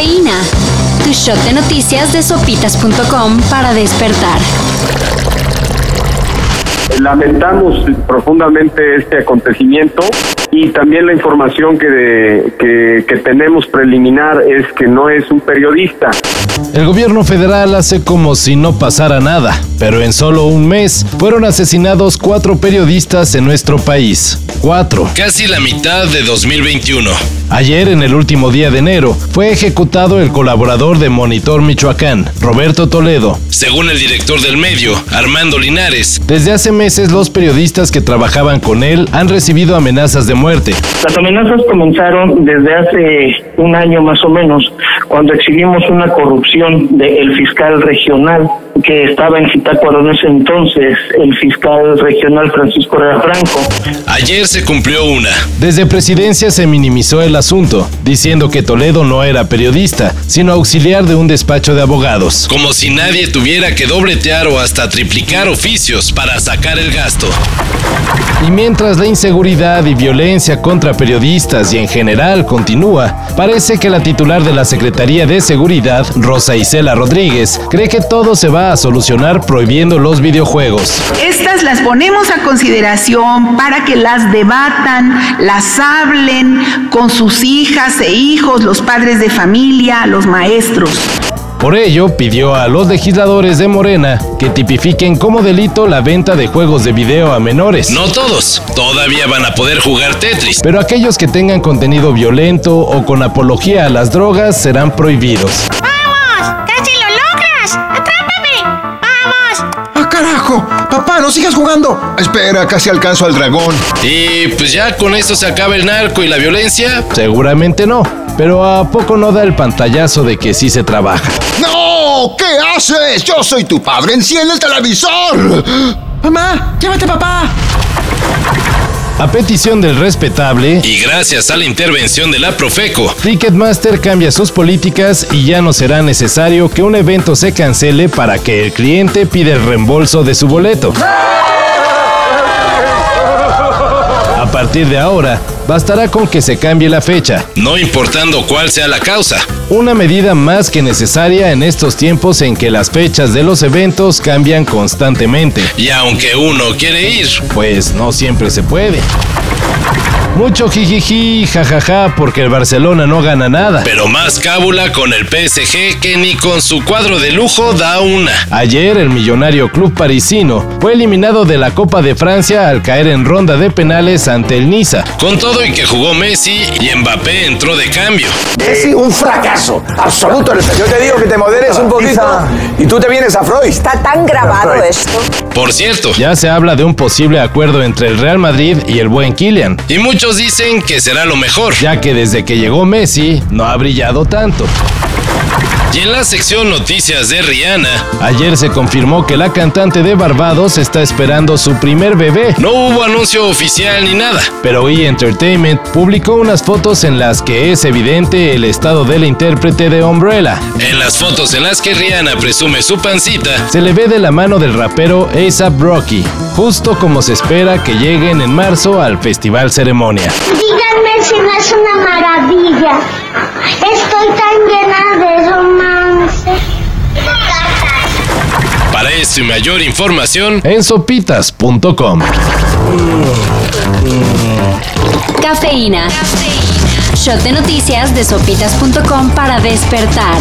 Cafeína. Tu shot de noticias de sopitas.com para despertar. Lamentamos profundamente este acontecimiento y también la información que, que, que, tenemos preliminar es que no es un periodista. El gobierno federal hace como si no pasara nada, pero en solo un mes fueron asesinados cuatro periodistas en nuestro país. Casi la mitad de 2021. Ayer, en el último día de enero, fue ejecutado el colaborador de Monitor Michoacán, Roberto Toledo. Según el director del medio, Armando Linares. Desde hace meses los periodistas que trabajaban con él han recibido amenazas de muerte. Las amenazas comenzaron desde hace un año más o menos, cuando exhibimos una corrupción del fiscal regional que estaba en Zitácuaro en ese entonces, el fiscal regional Francisco Herrera Franco. Ayer se cumplió una. Desde presidencia se minimizó el asunto, diciendo que Toledo no era periodista, sino auxiliar de un despacho de abogados. Como si nadie tuviera que dobletear o hasta triplicar oficios para sacar el gasto. Y mientras la inseguridad y violencia contra periodistas y en general continúa, parece que la titular de la Secretaría de Seguridad, Rosa Isela Rodríguez, cree que todo se va a solucionar prohibiendo los videojuegos. Estas las ponemos a consideración para que las debatan, las hablen con sus hijas e hijos, los padres de familia, los maestros. Por ello, pidió a los legisladores de Morena que tipifiquen como delito la venta de juegos de video a menores. No todos, todavía van a poder jugar Tetris. Pero aquellos que tengan contenido violento o con apología a las drogas serán prohibidos. ¡Papá, no sigas jugando! Espera, casi alcanzo al dragón. Y pues ya con esto se acaba el narco y la violencia. Seguramente no. Pero ¿a poco no da el pantallazo de que sí se trabaja? ¡No! ¿Qué haces? Yo soy tu padre. ¡Enciende el televisor! Mamá, llévate papá. A petición del respetable y gracias a la intervención de la Profeco, Ticketmaster cambia sus políticas y ya no será necesario que un evento se cancele para que el cliente pida el reembolso de su boleto. Partir de ahora, bastará con que se cambie la fecha. No importando cuál sea la causa. Una medida más que necesaria en estos tiempos en que las fechas de los eventos cambian constantemente. Y aunque uno quiere ir, pues no siempre se puede. Mucho jijiji, jajaja, porque el Barcelona no gana nada. Pero más cábula con el PSG que ni con su cuadro de lujo da una. Ayer el millonario club parisino fue eliminado de la Copa de Francia al caer en ronda de penales ante el Niza. Con todo y que jugó Messi y Mbappé entró de cambio. Es un fracaso absoluto. Yo te digo que te moderes un poquito y tú te vienes a Freud. Está tan grabado esto. Por cierto, ya se habla de un posible acuerdo entre el Real Madrid y el buen Kylian. Y muchos dicen que será lo mejor, ya que desde que llegó Messi no ha brillado tanto. Y en la sección noticias de Rihanna, ayer se confirmó que la cantante de Barbados está esperando su primer bebé. No hubo anuncio oficial ni nada, pero E! Entertainment publicó unas fotos en las que es evidente el estado de la intérprete de Umbrella. En las fotos en las que Rihanna presume su pancita, se le ve de la mano del rapero ASAP Rocky, justo como se espera que lleguen en marzo al Festival Ceremonia. Díganme si no es una maravilla. Estoy tan llena de romance. Para esto y mayor información en sopitas.com. Cafeína. Shot de noticias de sopitas.com para despertar.